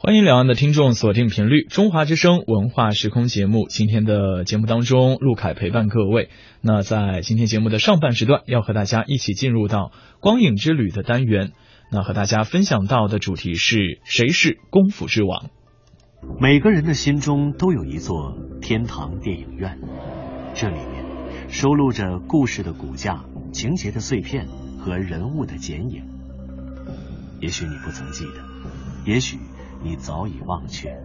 欢迎两岸的听众锁定频率中华之声文化时空节目。今天的节目当中，陆凯陪伴各位。那在今天节目的上半时段，要和大家一起进入到光影之旅的单元。那和大家分享到的主题是谁是功夫之王？每个人的心中都有一座天堂电影院，这里面收录着故事的骨架、情节的碎片和人物的剪影。也许你不曾记得，也许。你早已忘却，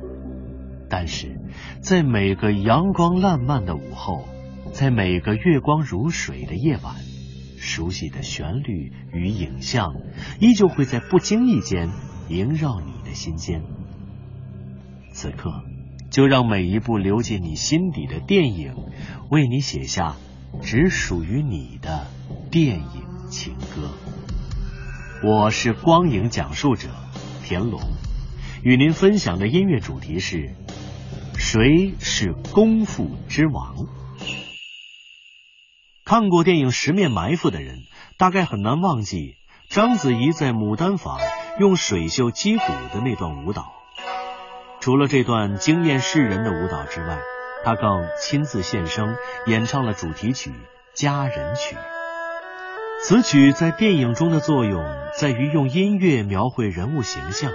但是在每个阳光烂漫的午后，在每个月光如水的夜晚，熟悉的旋律与影像依旧会在不经意间萦绕你的心间。此刻，就让每一部流进你心底的电影，为你写下只属于你的电影情歌。我是光影讲述者田龙。与您分享的音乐主题是：谁是功夫之王？看过电影《十面埋伏》的人，大概很难忘记章子怡在牡丹坊用水袖击鼓的那段舞蹈。除了这段惊艳世人的舞蹈之外，她更亲自献声演唱了主题曲《佳人曲》。此曲在电影中的作用在于用音乐描绘人物形象。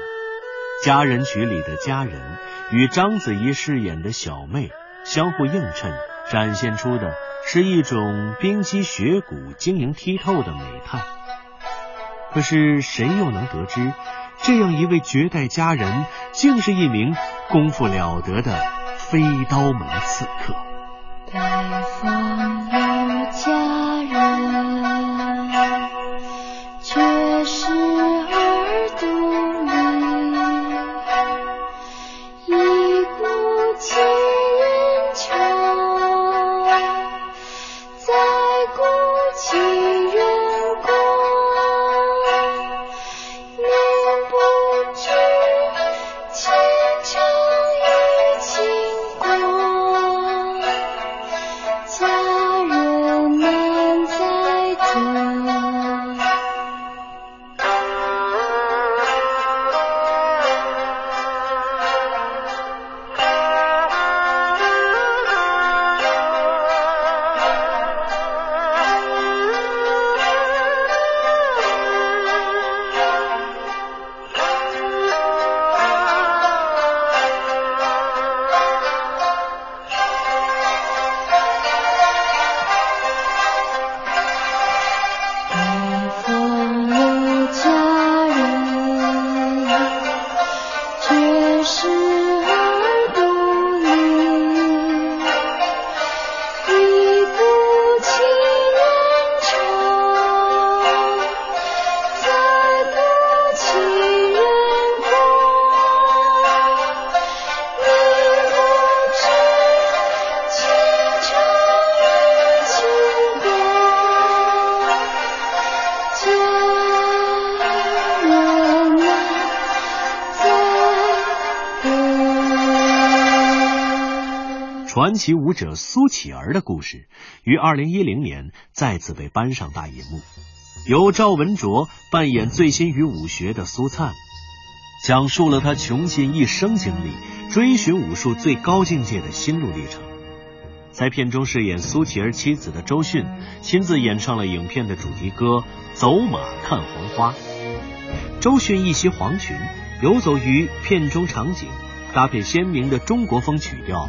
佳人曲里的佳人与章子怡饰演的小妹相互映衬，展现出的是一种冰肌雪骨、晶莹剔透的美态。可是谁又能得知，这样一位绝代佳人，竟是一名功夫了得的飞刀门刺客？传奇舞者苏乞儿的故事于二零一零年再次被搬上大银幕，由赵文卓扮演醉心于武学的苏灿，讲述了他穷尽一生精力追寻武术最高境界的心路历程。在片中饰演苏乞儿妻子的周迅亲自演唱了影片的主题歌《走马看黄花》。周迅一袭黄裙，游走于片中场景，搭配鲜明的中国风曲调。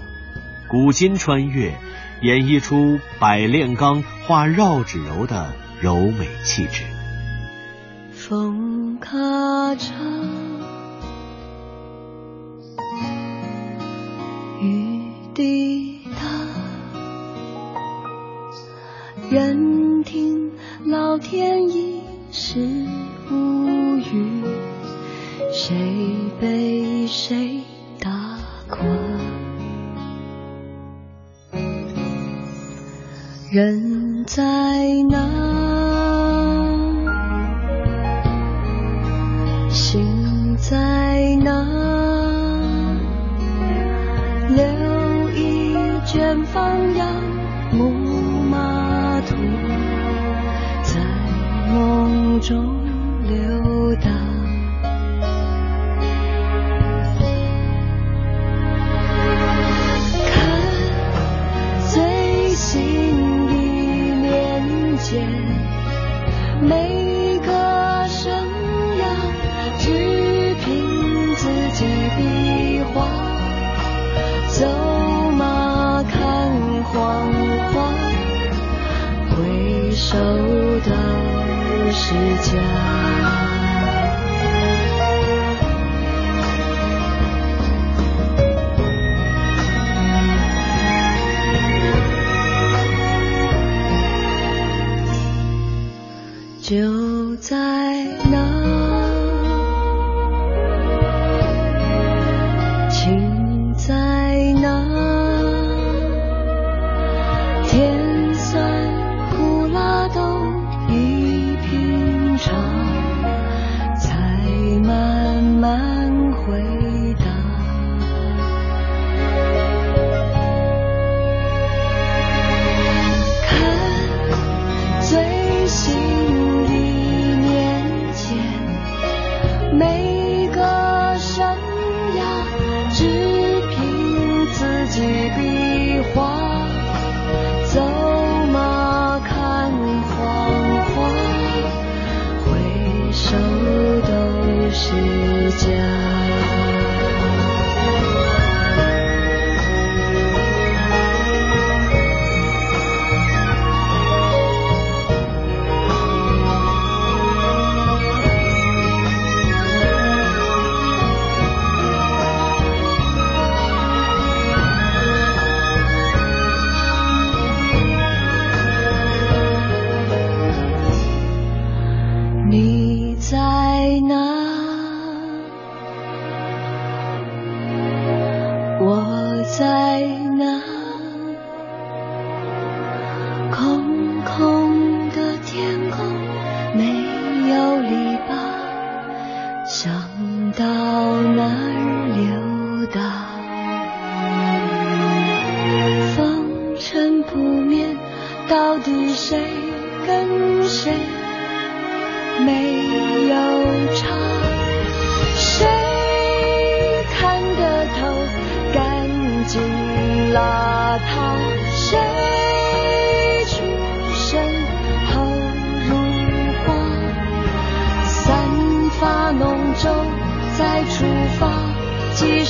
古今穿越，演绎出百炼钢化绕指柔的柔美气质。风咔嚓，雨滴答，人人在哪，心在哪？留一卷放羊牧马图，在梦中是假。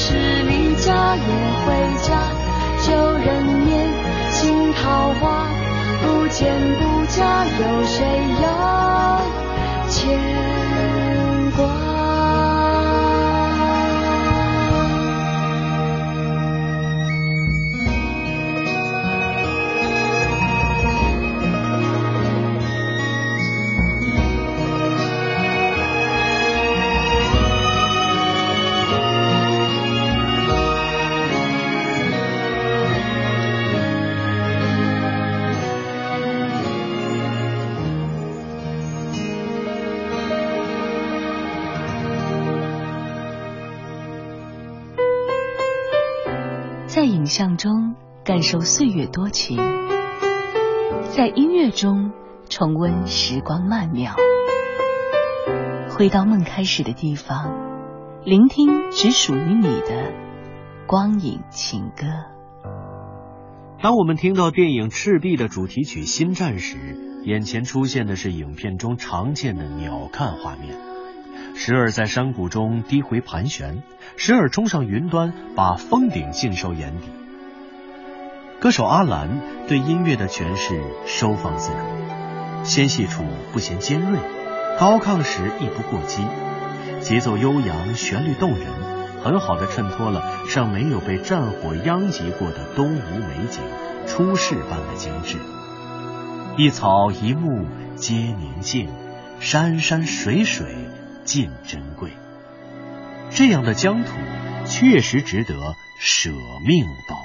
是离家也回家。旧人面，新桃花，不见不嫁，有谁要？牵感受岁月多情，在音乐中重温时光曼妙，回到梦开始的地方，聆听只属于你的光影情歌。当我们听到电影《赤壁》的主题曲《新战》时，眼前出现的是影片中常见的鸟瞰画面，时而在山谷中低回盘旋，时而冲上云端，把峰顶尽收眼底。歌手阿兰对音乐的诠释收放自如，纤细处不嫌尖锐，高亢时亦不过激，节奏悠扬，旋律动人，很好的衬托了尚没有被战火殃及过的东吴美景，出世般的精致。一草一木皆宁静，山山水水尽珍贵。这样的疆土确实值得舍命保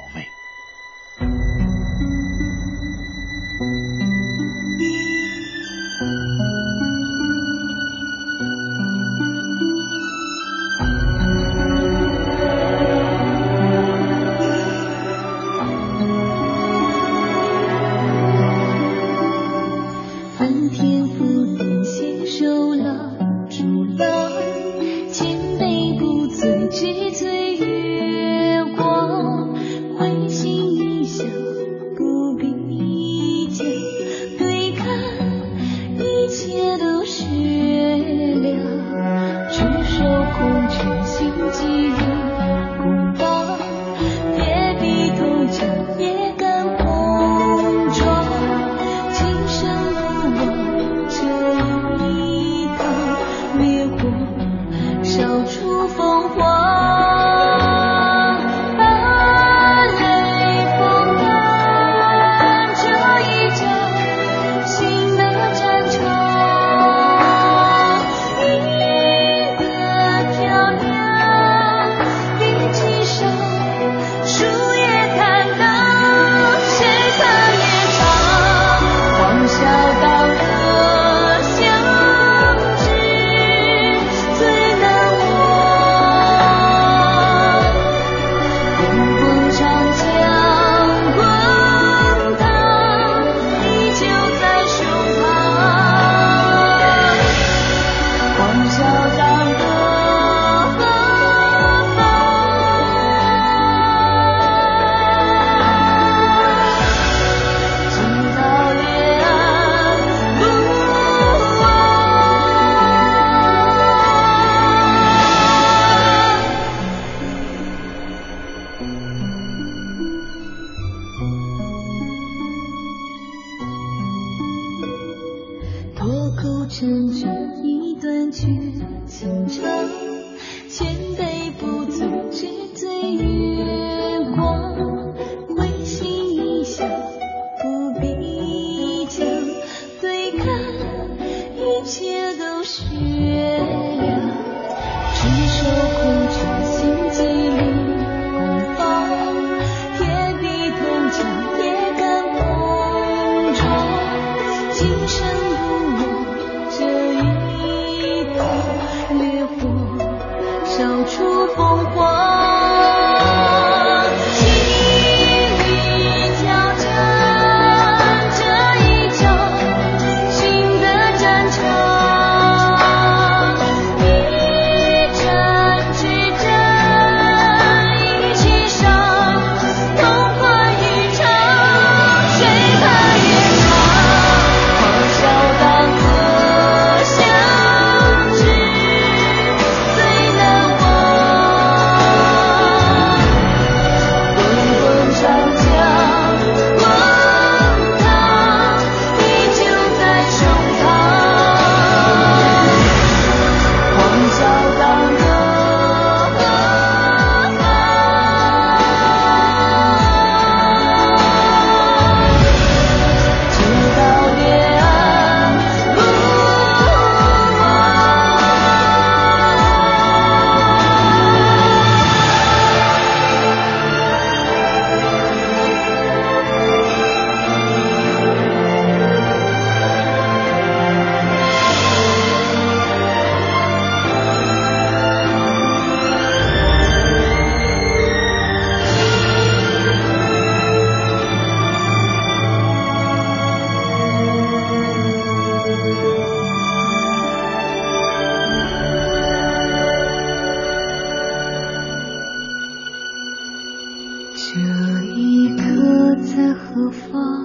这一刻在何方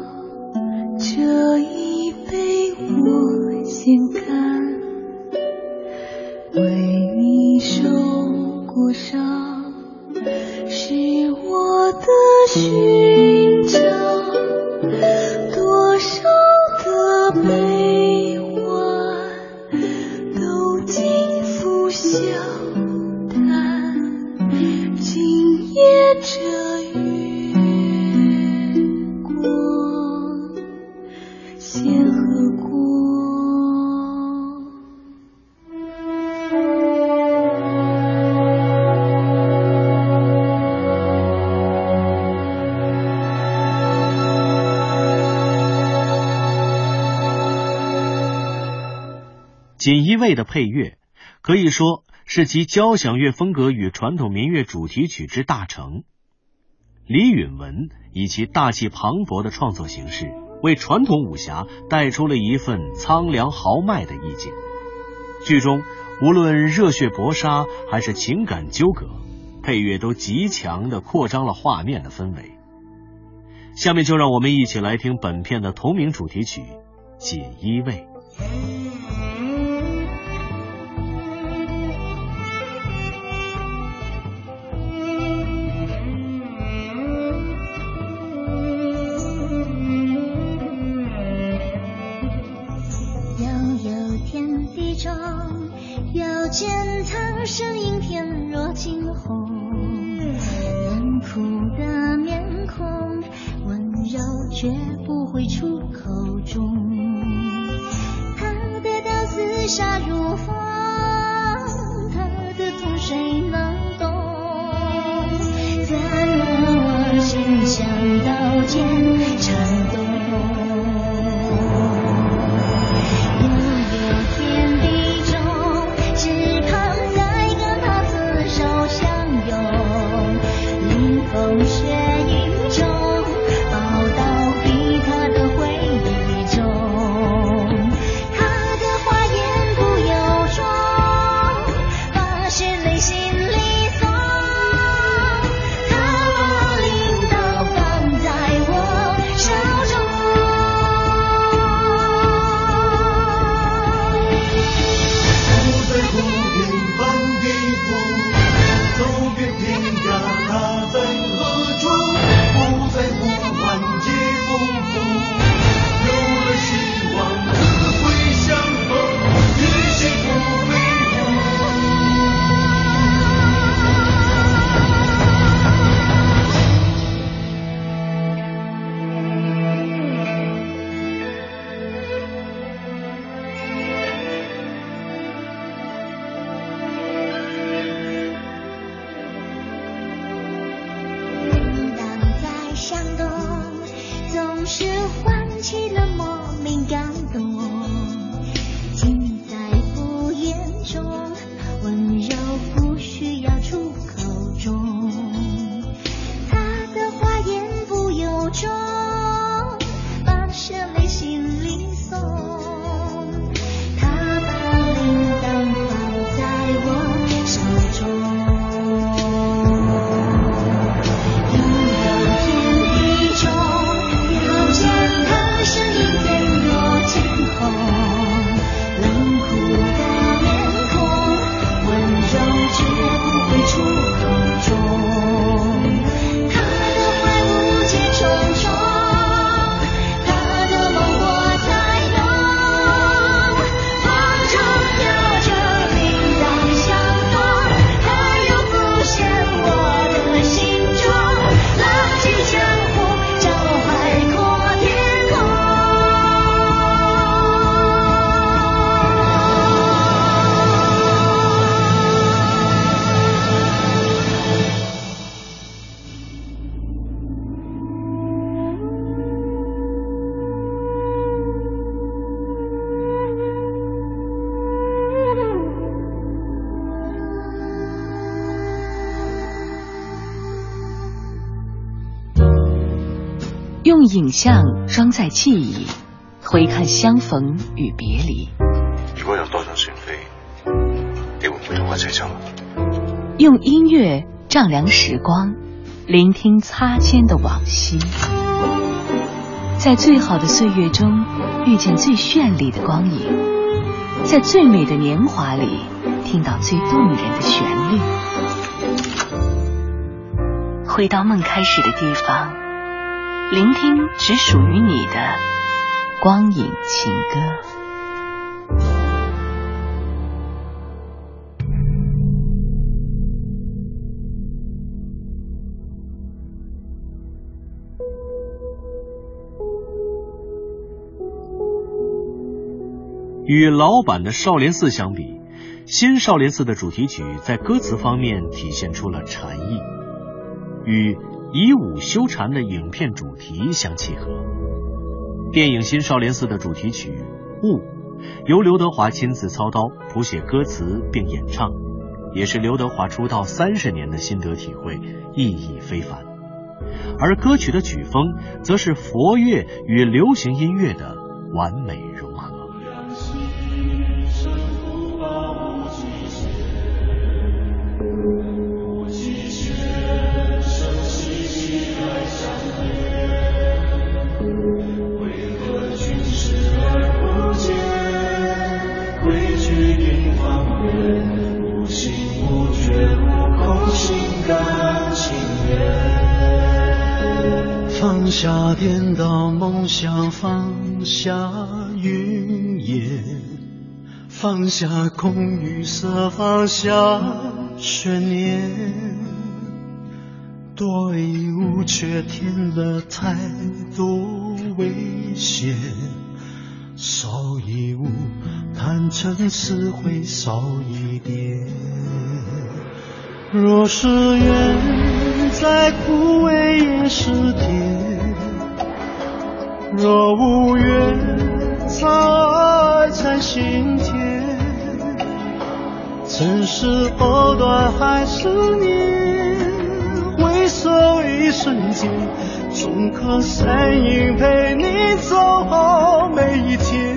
这一杯我先干锦衣卫的配乐可以说是集交响乐风格与传统民乐主题曲之大成。李允文以其大气磅礴的创作形式，为传统武侠带出了一份苍凉豪迈的意境。剧中无论热血搏杀还是情感纠葛，配乐都极强的扩张了画面的氛围。下面就让我们一起来听本片的同名主题曲《锦衣卫》。影像装载记忆，回看相逢与别离。如果有多條船飛，你会不会同我一齊走？用音乐丈量时光，聆听擦肩的往昔。在最好的岁月中，遇见最绚丽的光影；在最美的年华里听到最动人的旋律。回到梦开始的地方。聆听只属于你的光影情歌。与老版的《少林寺》相比，新《少林寺》的主题曲在歌词方面体现出了禅意，与。以武修禅的影片主题相契合。电影《新少林寺》的主题曲《悟》，由刘德华亲自操刀谱写歌词并演唱，也是刘德华出道三十年的心得体会，意义非凡。而歌曲的曲风，则是佛乐与流行音乐的完美想，放下云烟，放下空与色，放下悬念。多一物却添了太多危险，少一物坦诚是会少一点。若是缘再枯萎也是甜，若无缘藏在心田。尘世藕断还丝连，回首一瞬間，總可身影陪你走每一天。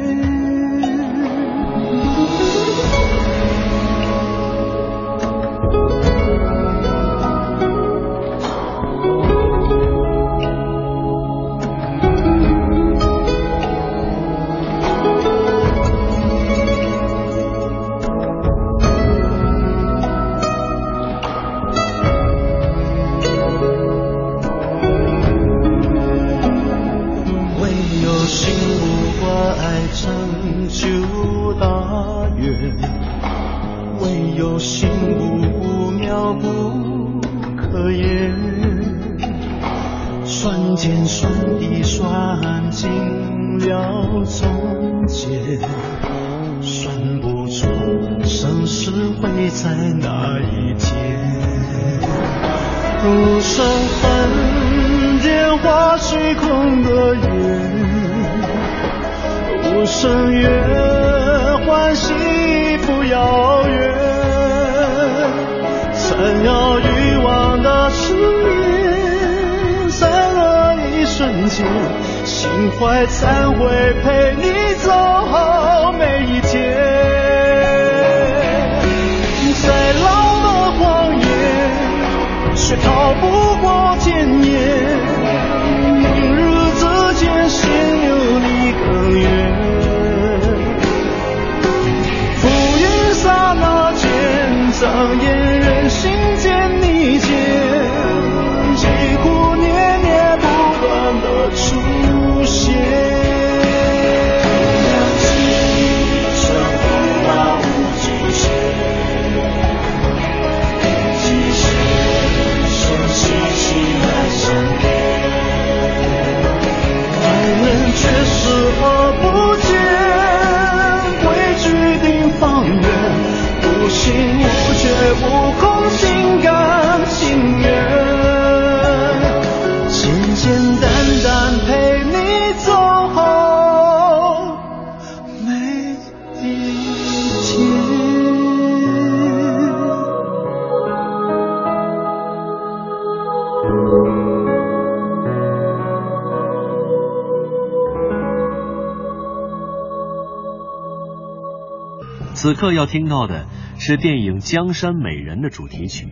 此刻要听到的是电影《江山美人》的主题曲《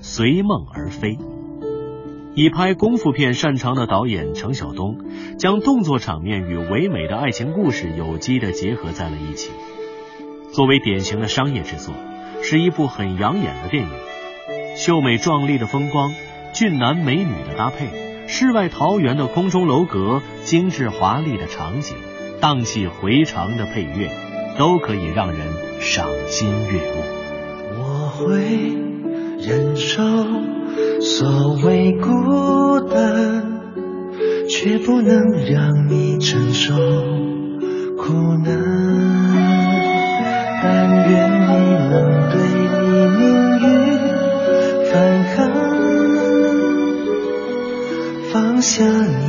随梦而飞》。以拍功夫片擅长的导演程晓东，将动作场面与唯美的爱情故事有机的结合在了一起。作为典型的商业制作，是一部很养眼的电影。秀美壮丽的风光，俊男美女的搭配，世外桃源的空中楼阁，精致华丽的场景，荡气回肠的配乐，都可以让人赏心悦目。我会忍受所谓孤单，却不能让你承受苦难。但愿你能对你命运反抗，放下你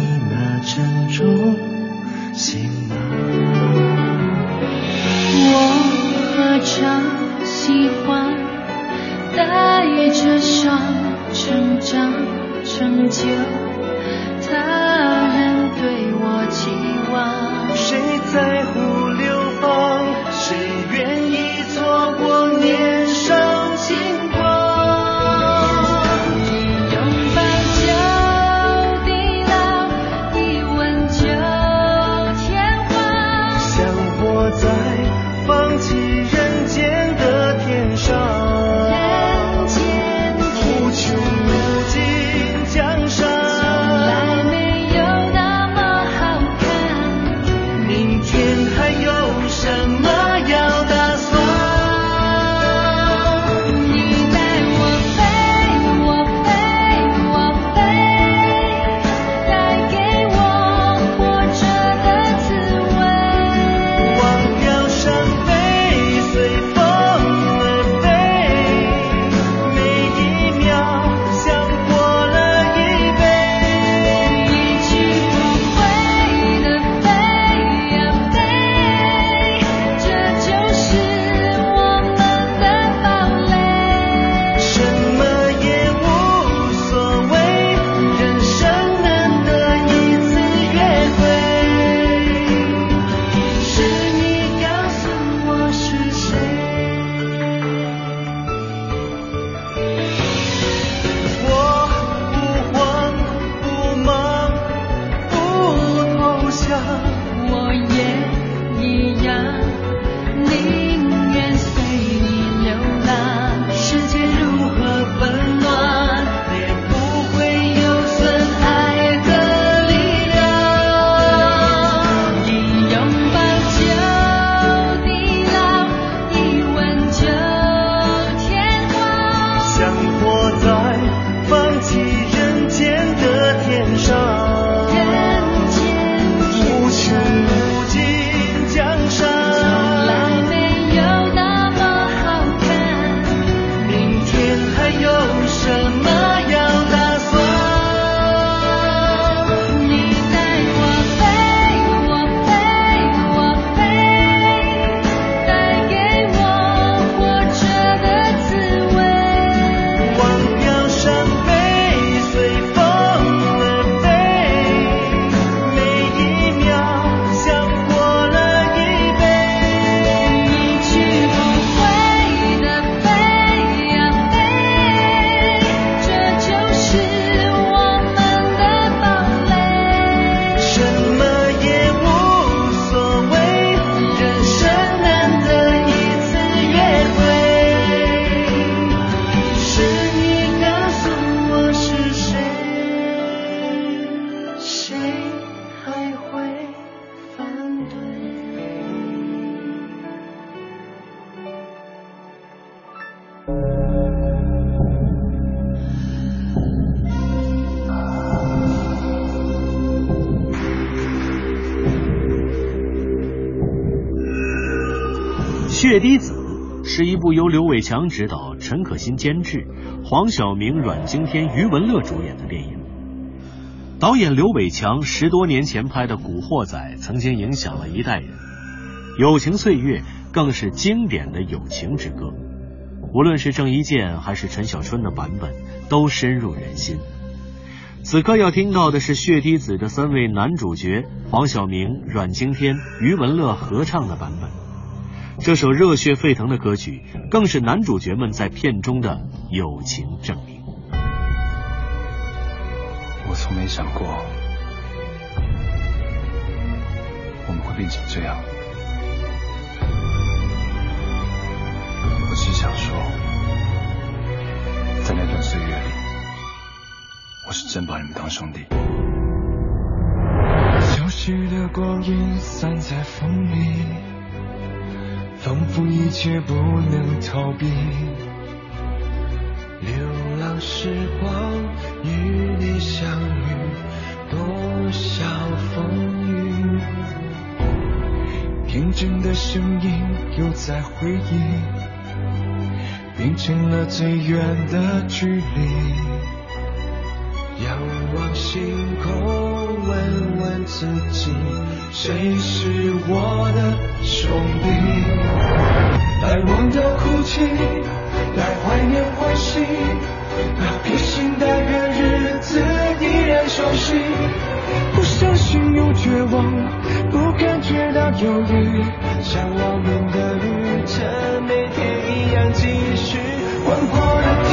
部由刘伟强执导、陈可辛监制、黄晓明、阮经天、余文乐主演的电影。导演刘伟强十多年前拍的《古惑仔》曾经影响了一代人，《友情岁月》更是经典的友情之歌。无论是郑伊健还是陈小春的版本，都深入人心。此刻要听到的是血滴子的三位男主角黄晓明、阮经天、余文乐合唱的版本。这首热血沸腾的歌曲，更是男主角们在片中的友情证明。我从没想过我们会变成这样。我只想说，在那段岁月里，我是真把你们当兄弟。消失的光阴散在风里，仿佛一切不能逃避。流浪时光与你相遇，多少风雨。天真的声音又在回忆。变成了最远的距离。仰望星空，问问自己，谁是我的兄弟？来忘掉哭泣，来怀念欢喜，那披星戴月日子依然熟悉。不相信有绝望，不感觉到忧郁，像我们的旅程每天一样继续。宽阔的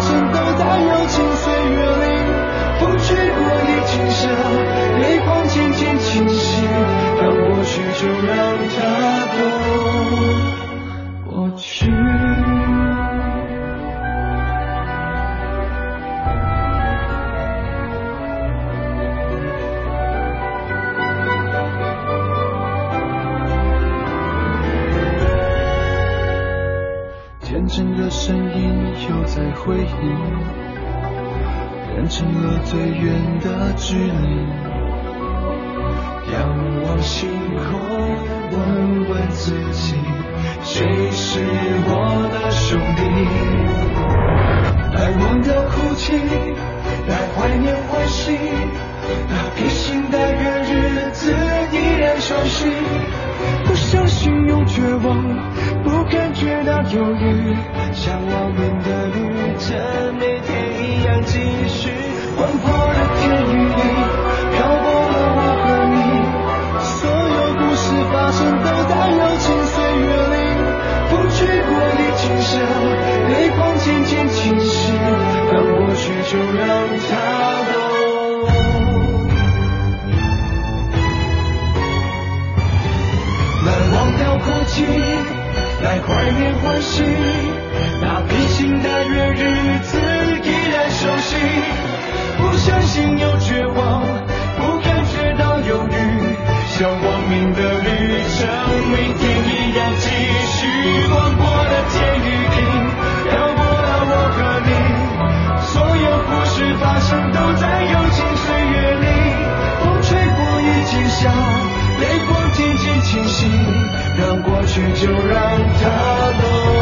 全都在柔情岁月里。风吹过你景象，泪光渐渐清晰，让过去就让它都过去。的声音又在回忆，变成了最远的距离。仰望星空，问问自己，谁是我的兄弟？来忘掉哭泣，来怀念欢喜，那披星戴月日子依然熟悉。不相信用绝望，不感觉到忧郁。像我们的旅程，每天一样继续。广阔的天与地，漂泊了我和你。所有故事发生都在友情岁月里。风吹过你景象，泪光渐渐清晰。让过去就让它都。来忘掉哭泣，来怀念欢喜。那披星戴月日子依然熟悉，不相信有绝望，不感觉到忧郁，像亡命的旅程，每天一样继续。广阔的天与地，漂泊了我和你，所有故事发生都在友情岁月里。风吹过已经笑，泪光渐渐清晰，让过去就让它都。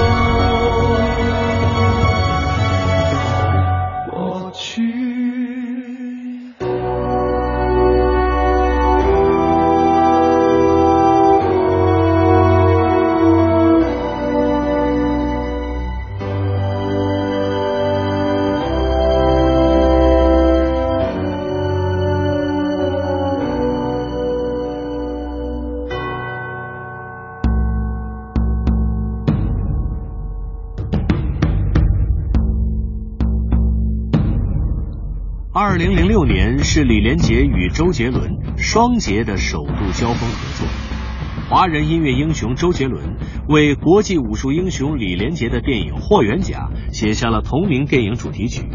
是李连杰与周杰伦双杰的首度交锋合作。华人音乐英雄周杰伦为国际武术英雄李连杰的电影《霍元甲》写下了同名电影主题曲。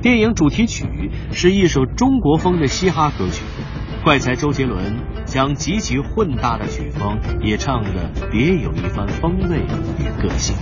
电影主题曲是一首中国风的嘻哈歌曲，怪才周杰伦将极其混搭的曲风也唱得别有一番风味与个性。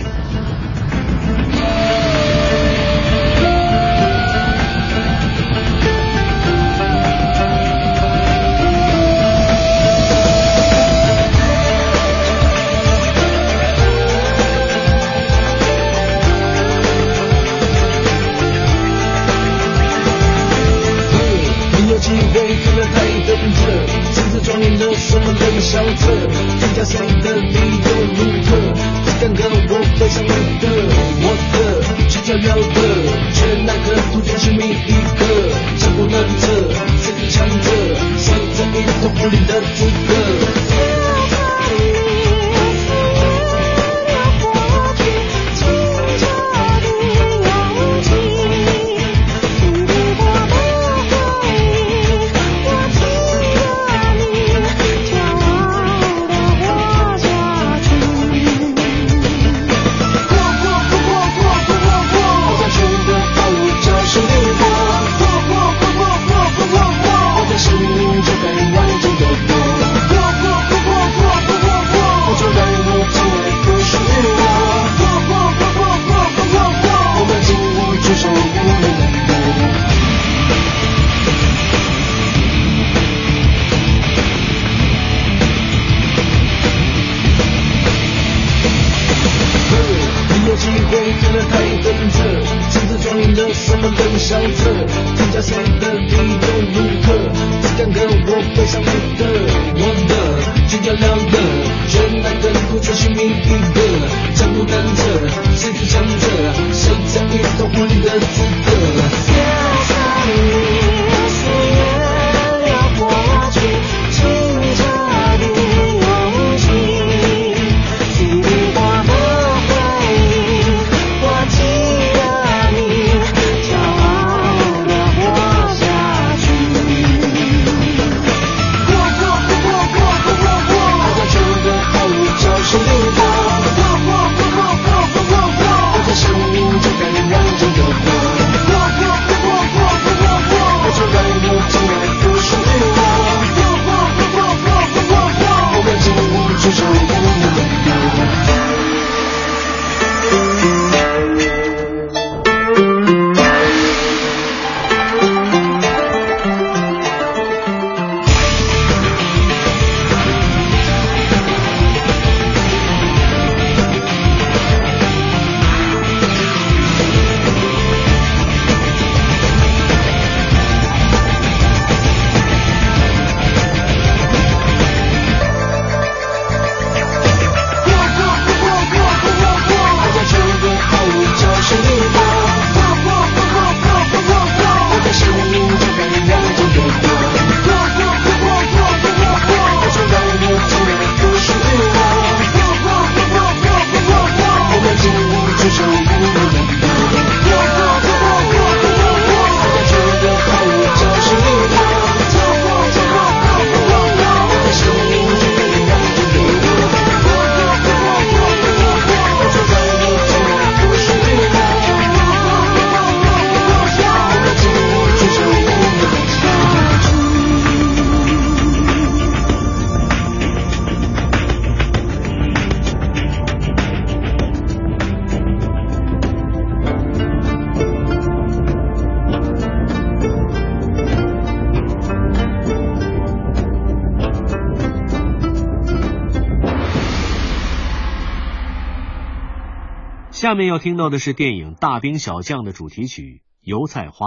下面要听到的是电影《大兵小将》的主题曲《油菜花》。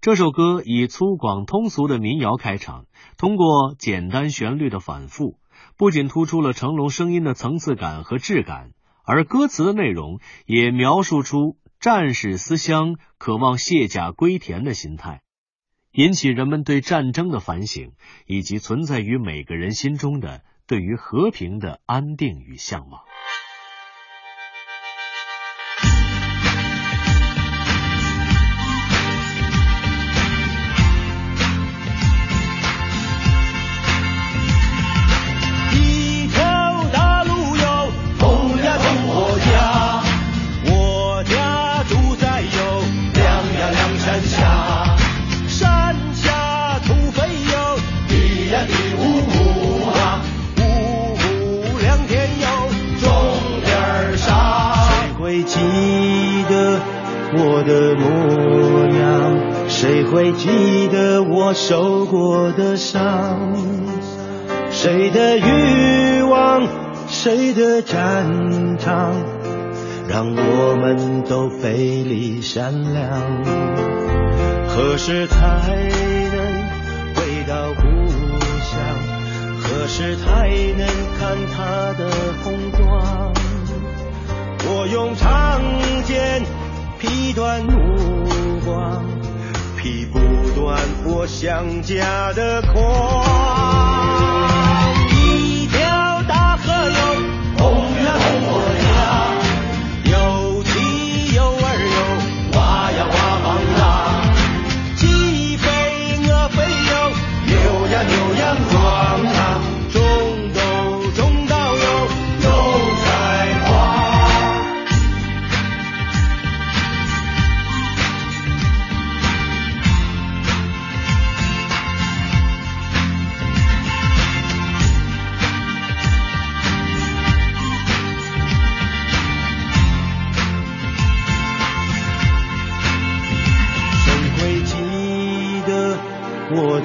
这首歌以粗犷通俗的民谣开场，通过简单旋律的反复，不仅突出了成龙声音的层次感和质感，而歌词的内容也描述出战士思乡、渴望卸甲归田的心态，引起人们对战争的反省，以及存在于每个人心中的对于和平的安定与向往。的模样？谁会记得我受过的伤？谁的欲望，谁的战场，让我们都背离善良。何时才能回到故乡？何时才能看他的红妆？我用长剑劈断目光，劈不断我想家的狂。一条大河哟，红呀红。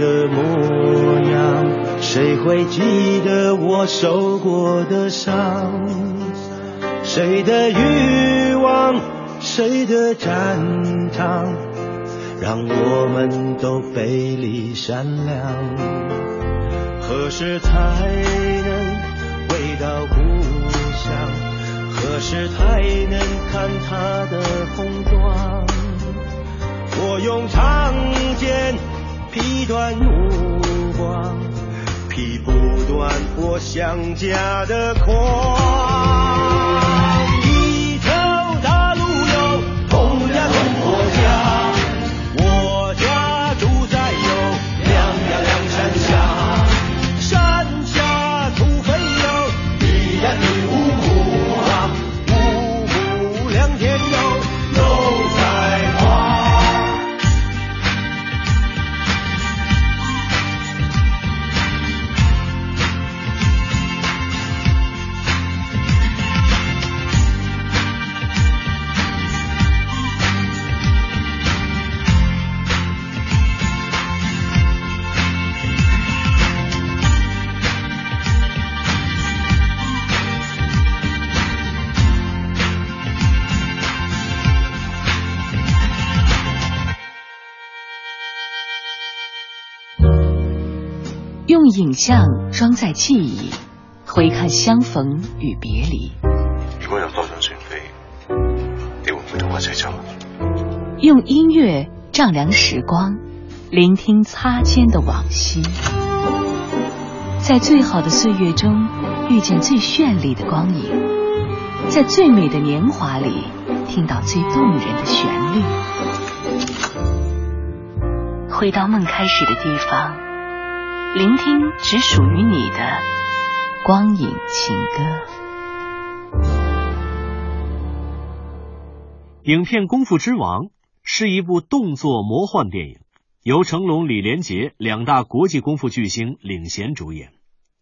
的模样，谁会记得我受过的伤，谁的欲望，谁的战场，让我们都背离善良。何时才能回到故乡？何时才能看他的红妆？我用长劈断目光。劈不断我想家的狂。影像装载记忆，回看相逢与别离。如果有多张船飞，你会不会同我一齐走？用音乐丈量时光，聆听擦肩的往昔，在最好的岁月中遇见最绚丽的光影，在最美的年华里听到最动人的旋律，回到梦开始的地方。聆听只属于你的光影情歌。影片《功夫之王》是一部动作魔幻电影，由成龙、李连杰两大国际功夫巨星领衔主演。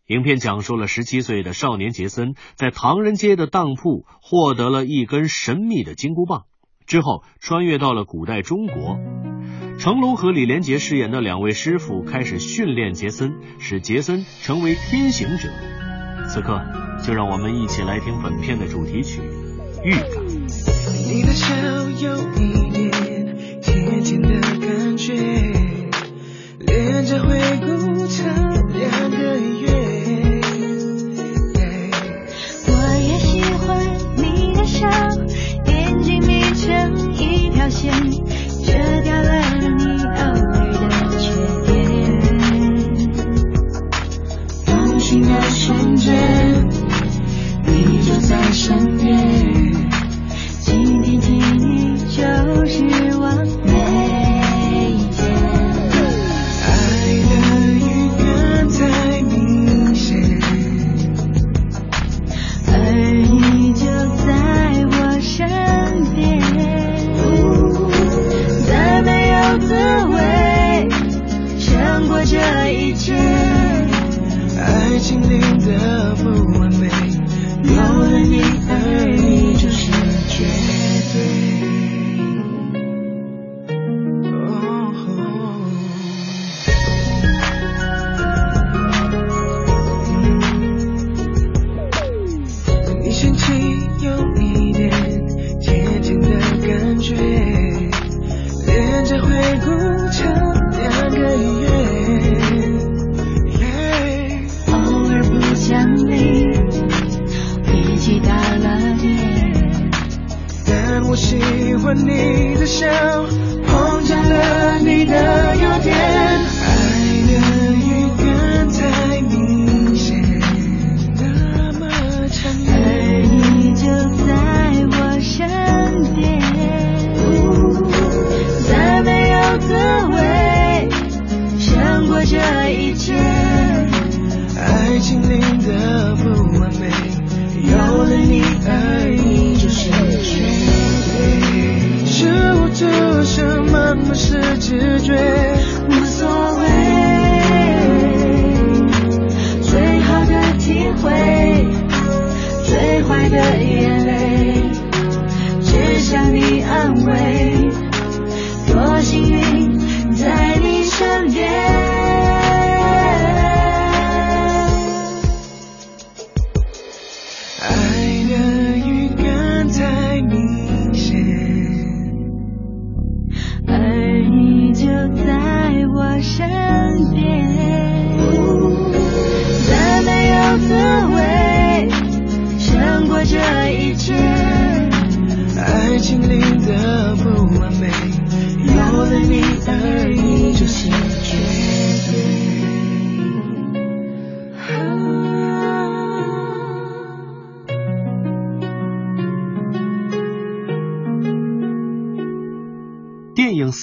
影片讲述了十七岁的少年杰森在唐人街的当铺获得了一根神秘的金箍棒，之后穿越到了古代中国。成龙和李连杰饰演的两位师傅开始训练杰森，使杰森成为天行者。此刻，就让我们一起来听本片的主题曲《预感》。你的笑有一点甜甜的感觉，连着回顾你就在身边今天今你就是完美天爱的预感才明显而你就在我身边。再没有滋味想过这一切。心灵的不完美。有了你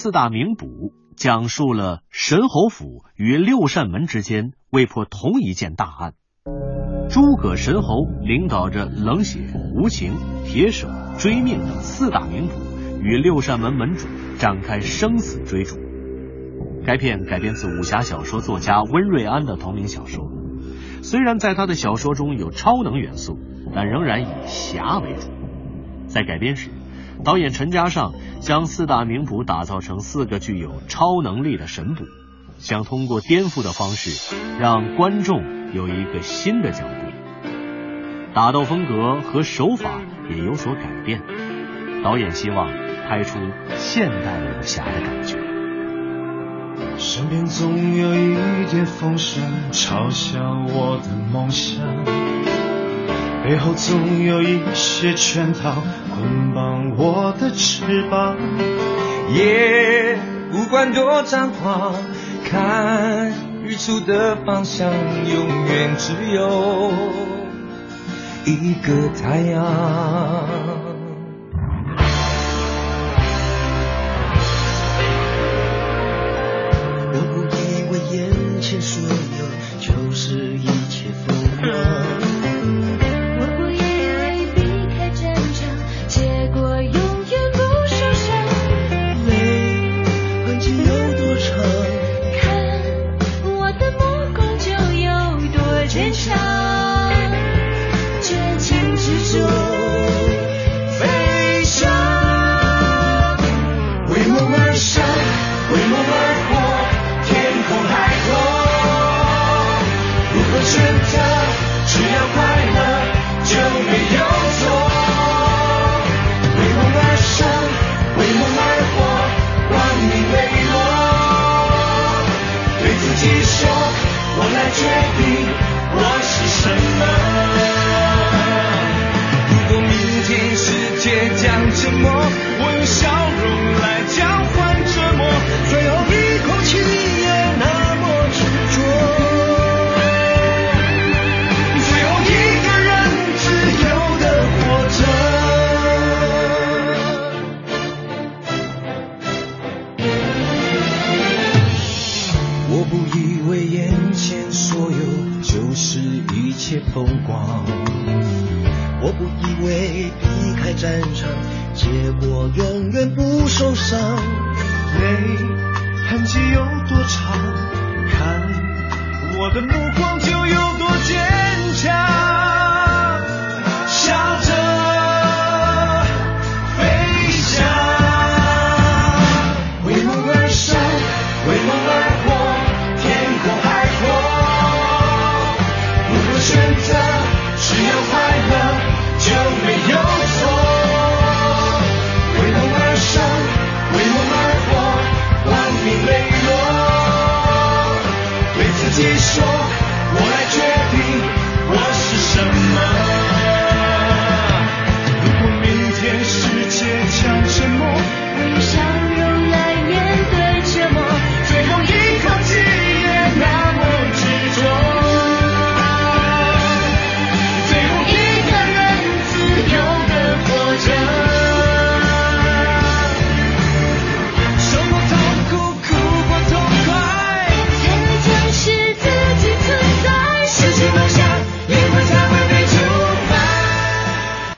四大名捕》讲述了神侯府与六扇门之间为破同一件大案。诸葛神侯领导着冷血、无情、铁手、追命等四大名捕，与六扇门门主展开生死追逐。该片改编自武侠小说作家温瑞安的同名小说。虽然在他的小说中有超能元素，但仍然以侠为主。在改编时，导演陈嘉上将四大名捕打造成四个具有超能力的神捕，想通过颠覆的方式，让观众有一个新的角度。打斗风格和手法也有所改变，导演希望拍出现代武侠的感觉。身边总有一点风声嘲笑我的梦想，背后总有一些圈套捆绑我的翅膀。夜不管多张狂，看日出的方向永远只有一个太阳。我不以为眼前所有就是一切风光。战场，结果永远不受伤。泪痕迹有多长？看我的目